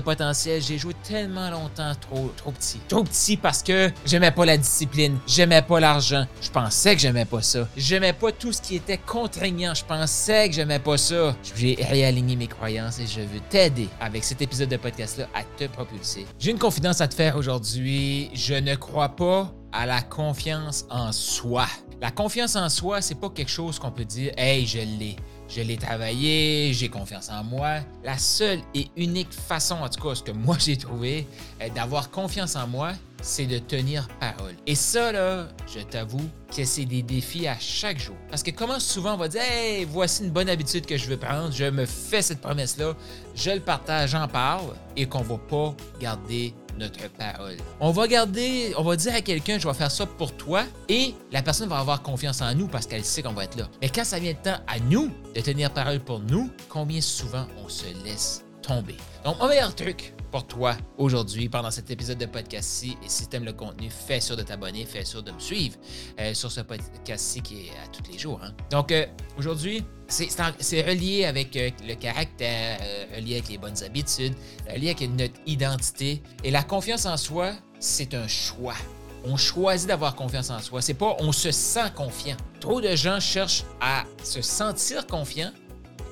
potentiel. J'ai joué tellement longtemps trop, trop petit. Trop petit parce que j'aimais pas la discipline, j'aimais pas l'argent. Je pensais que j'aimais pas ça. J'aimais pas tout ce qui était contraignant. Je pensais que j'aimais pas ça. J'ai réaligné mes croyances et je veux t'aider avec cet épisode de podcast-là à te propulser. J'ai une confidence à te faire aujourd'hui. Je ne crois pas à la confiance en soi. La confiance en soi, c'est pas quelque chose qu'on peut dire Hey, je l'ai. Je l'ai travaillé, j'ai confiance en moi. La seule et unique façon, en tout cas, ce que moi j'ai trouvé, euh, d'avoir confiance en moi, c'est de tenir parole. Et ça, là, je t'avoue que c'est des défis à chaque jour. Parce que comment souvent on va dire, hey, voici une bonne habitude que je veux prendre, je me fais cette promesse-là, je le partage, j'en parle, et qu'on va pas garder notre parole. On va garder, on va dire à quelqu'un, je vais faire ça pour toi, et la personne va avoir confiance en nous parce qu'elle sait qu'on va être là. Mais quand ça vient le temps à nous de tenir parole pour nous, combien souvent on se laisse tomber? Donc, mon meilleur truc, pour toi aujourd'hui pendant cet épisode de podcast-ci. Et si tu aimes le contenu, fais sûr de t'abonner, fais sûr de me suivre euh, sur ce podcast-ci qui est à tous les jours. Hein. Donc euh, aujourd'hui, c'est relié avec euh, le caractère, relié avec les bonnes habitudes, relié avec notre identité. Et la confiance en soi, c'est un choix. On choisit d'avoir confiance en soi. C'est pas on se sent confiant. Trop de gens cherchent à se sentir confiant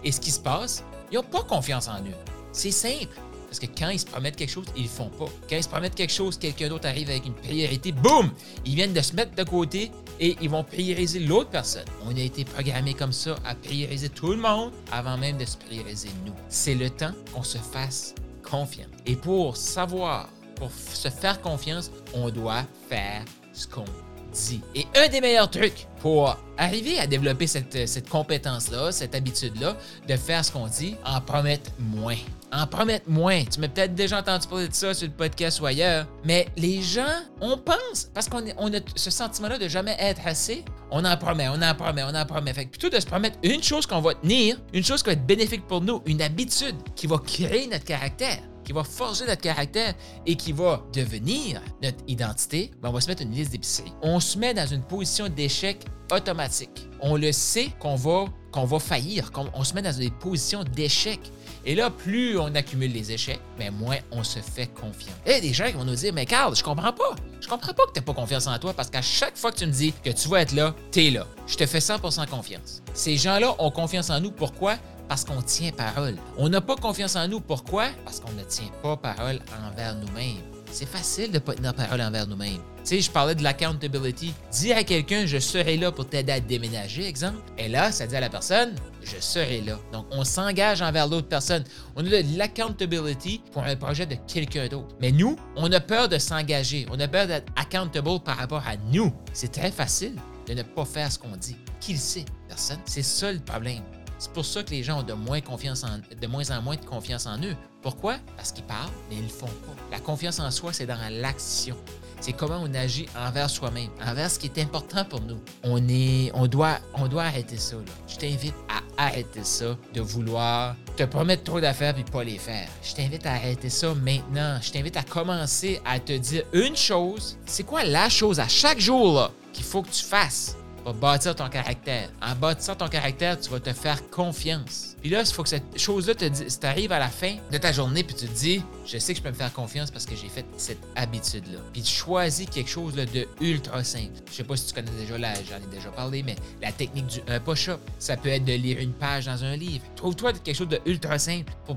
et ce qui se passe, ils n'ont pas confiance en eux. C'est simple. Parce que quand ils se promettent quelque chose, ils le font pas. Quand ils se promettent quelque chose, quelqu'un d'autre arrive avec une priorité, boum! Ils viennent de se mettre de côté et ils vont prioriser l'autre personne. On a été programmé comme ça à prioriser tout le monde avant même de se prioriser nous. C'est le temps qu'on se fasse confiance. Et pour savoir, pour se faire confiance, on doit faire ce qu'on dit. Et un des meilleurs trucs pour arriver à développer cette, cette compétence-là, cette habitude-là, de faire ce qu'on dit, en promettre moins en promettre moins. Tu m'as peut-être déjà entendu parler de ça sur le podcast ou ailleurs. Mais les gens, on pense, parce qu'on on a ce sentiment-là de jamais être assez, on en promet, on en promet, on en promet. Fait que plutôt de se promettre une chose qu'on va tenir, une chose qui va être bénéfique pour nous, une habitude qui va créer notre caractère, qui va forger notre caractère et qui va devenir notre identité, ben on va se mettre une liste d'épicerie. On se met dans une position d'échec automatique. On le sait qu'on va, faillir, on se met dans des positions d'échec. Et là, plus on accumule les échecs, mais moins on se fait confiance. Et des gens qui vont nous dire Mais Carl, je comprends pas. Je comprends pas que tu n'as pas confiance en toi parce qu'à chaque fois que tu me dis que tu vas être là, tu es là. Je te fais 100% confiance. Ces gens-là ont confiance en nous. Pourquoi? Parce qu'on tient parole. On n'a pas confiance en nous. Pourquoi? Parce qu'on ne tient pas parole envers nous-mêmes. C'est facile de ne pas tenir parole envers nous-mêmes. Tu sais, je parlais de l'accountability. Dire à quelqu'un, je serai là pour t'aider à déménager, exemple. Et là, ça dit à la personne, je serai là. Donc, on s'engage envers l'autre personne. On a de l'accountability pour un projet de quelqu'un d'autre. Mais nous, on a peur de s'engager. On a peur d'être accountable par rapport à nous. C'est très facile de ne pas faire ce qu'on dit. Qui le sait? Personne. C'est ça le problème. C'est pour ça que les gens ont de moins, confiance en, de moins de confiance en eux. Pourquoi? Parce qu'ils parlent, mais ils ne le font pas. La confiance en soi, c'est dans l'action c'est comment on agit envers soi-même, envers ce qui est important pour nous. On, est, on, doit, on doit arrêter ça. Je t'invite à arrêter ça, de vouloir te promettre trop d'affaires puis pas les faire. Je t'invite à arrêter ça maintenant. Je t'invite à commencer à te dire une chose. C'est quoi la chose à chaque jour qu'il faut que tu fasses? Va bâtir ton caractère. En bâtissant ton caractère, tu vas te faire confiance. Puis là, il faut que cette chose-là te dise, si tu arrives à la fin de ta journée, puis tu te dis, je sais que je peux me faire confiance parce que j'ai fait cette habitude-là. Puis tu choisis quelque chose de ultra simple. Je sais pas si tu connais déjà là, j'en ai déjà parlé, mais la technique du un push-up, ça peut être de lire une page dans un livre. Trouve-toi quelque chose de ultra simple pour,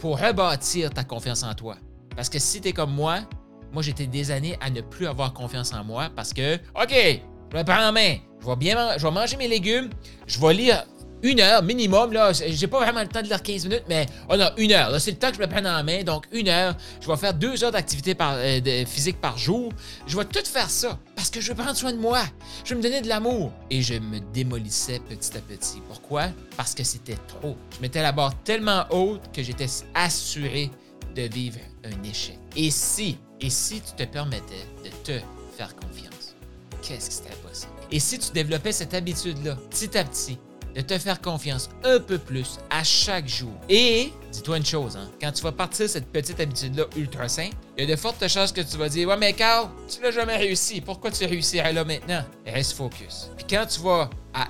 pour rebâtir ta confiance en toi. Parce que si tu comme moi, moi j'étais des années à ne plus avoir confiance en moi parce que, OK, je me prends en main. Je vais bien je vais manger mes légumes. Je vais lire une heure minimum. Là, j'ai pas vraiment le temps de lire 15 minutes, mais oh non, une heure. C'est le temps que je me prenne en main. Donc, une heure. Je vais faire deux heures d'activité euh, physique par jour. Je vais tout faire ça parce que je veux prendre soin de moi. Je veux me donner de l'amour. Et je me démolissais petit à petit. Pourquoi? Parce que c'était trop. Je mettais la barre tellement haute que j'étais assuré de vivre un échec. Et si, et si tu te permettais de te faire confiance, qu'est-ce qui serait possible? Et si tu développais cette habitude-là, petit à petit, de te faire confiance un peu plus à chaque jour. Et dis-toi une chose, hein, quand tu vas partir cette petite habitude-là ultra simple, il y a de fortes chances que tu vas dire Ouais, mais Carl, tu l'as jamais réussi. Pourquoi tu réussirais là maintenant Reste focus. Puis quand tu vas à,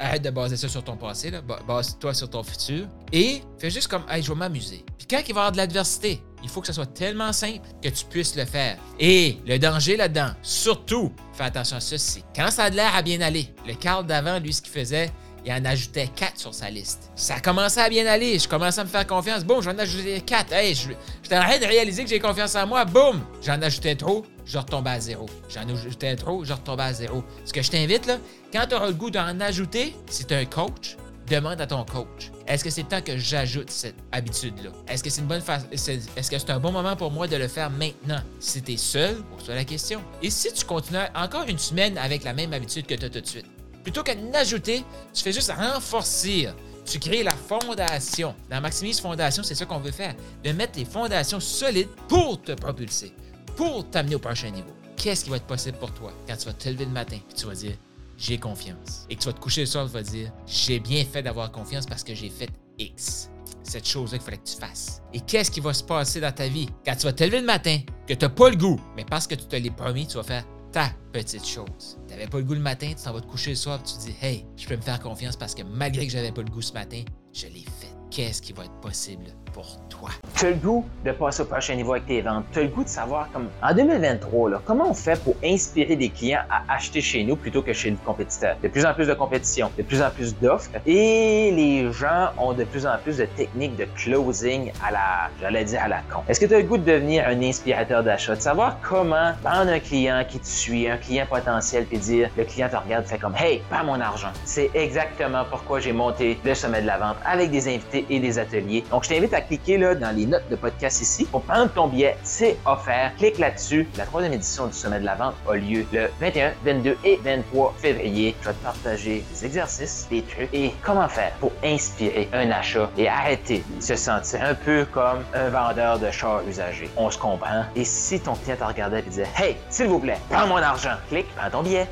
arrête de baser ça sur ton passé, base-toi sur ton futur et fais juste comme Hey, je vais m'amuser. Puis quand il va y avoir de l'adversité, il faut que ce soit tellement simple que tu puisses le faire. Et le danger là-dedans, surtout, fais attention à ceci. Quand ça a l'air à bien aller, le Carl d'avant, lui, ce qu'il faisait, il en ajoutait 4 sur sa liste. Ça commençait à bien aller. Je commençais à me faire confiance. Boum, j'en ajoutais 4. Hey, je, j'étais en train de réaliser que j'ai confiance en moi. Boum, j'en ajoutais trop. Je retombais à zéro. J'en ajoutais trop. Je retombais à zéro. Ce que je t'invite, là, quand tu auras le goût d'en ajouter, si tu un coach, demande à ton coach. Est-ce que c'est temps que j'ajoute cette habitude-là? Est-ce que c'est une bonne Est-ce que c'est un bon moment pour moi de le faire maintenant? Si tu es seul, pose-toi la question. Et si tu continues encore une semaine avec la même habitude que tu as tout de suite? Plutôt que d'ajouter, tu fais juste renforcer. Tu crées la fondation. Dans Maximise Fondation, c'est ça qu'on veut faire. De mettre les fondations solides pour te propulser, pour t'amener au prochain niveau. Qu'est-ce qui va être possible pour toi quand tu vas te lever le matin et tu vas dire j'ai confiance. Et que tu vas te coucher le soir, tu vas dire j'ai bien fait d'avoir confiance parce que j'ai fait X. Cette chose-là qu'il fallait que tu fasses. Et qu'est-ce qui va se passer dans ta vie? Quand tu vas te lever le matin, que tu n'as pas le goût, mais parce que tu te l'es promis, tu vas faire ta petite chose. Tu n'avais pas le goût le matin, tu t'en vas te coucher le soir, tu te dis, hey, je peux me faire confiance parce que malgré que j'avais pas le goût ce matin, je l'ai fait. Qu'est-ce qui va être possible? Pour toi? Tu as le goût de passer au prochain niveau avec tes ventes. Tu as le goût de savoir, comme en 2023, là, comment on fait pour inspirer des clients à acheter chez nous plutôt que chez le compétiteur? De plus en plus de compétition, de plus en plus d'offres et les gens ont de plus en plus de techniques de closing à la, j'allais dire à la con. Est-ce que tu as le goût de devenir un inspirateur d'achat, de savoir comment prendre un client qui te suit, un client potentiel, puis dire, le client te regarde, fait comme, hey, pas mon argent. C'est exactement pourquoi j'ai monté le sommet de la vente avec des invités et des ateliers. Donc, je t'invite à cliquer là, dans les notes de podcast ici pour prendre ton billet. C'est offert. Clique là-dessus. La troisième édition du Sommet de la Vente a lieu le 21, 22 et 23 février. Je vais te partager des exercices, des trucs et comment faire pour inspirer un achat et arrêter de se sentir un peu comme un vendeur de chars usagés. On se comprend. Et si ton client te regardait et disait Hey, s'il vous plaît, prends mon argent, clique, prends ton billet.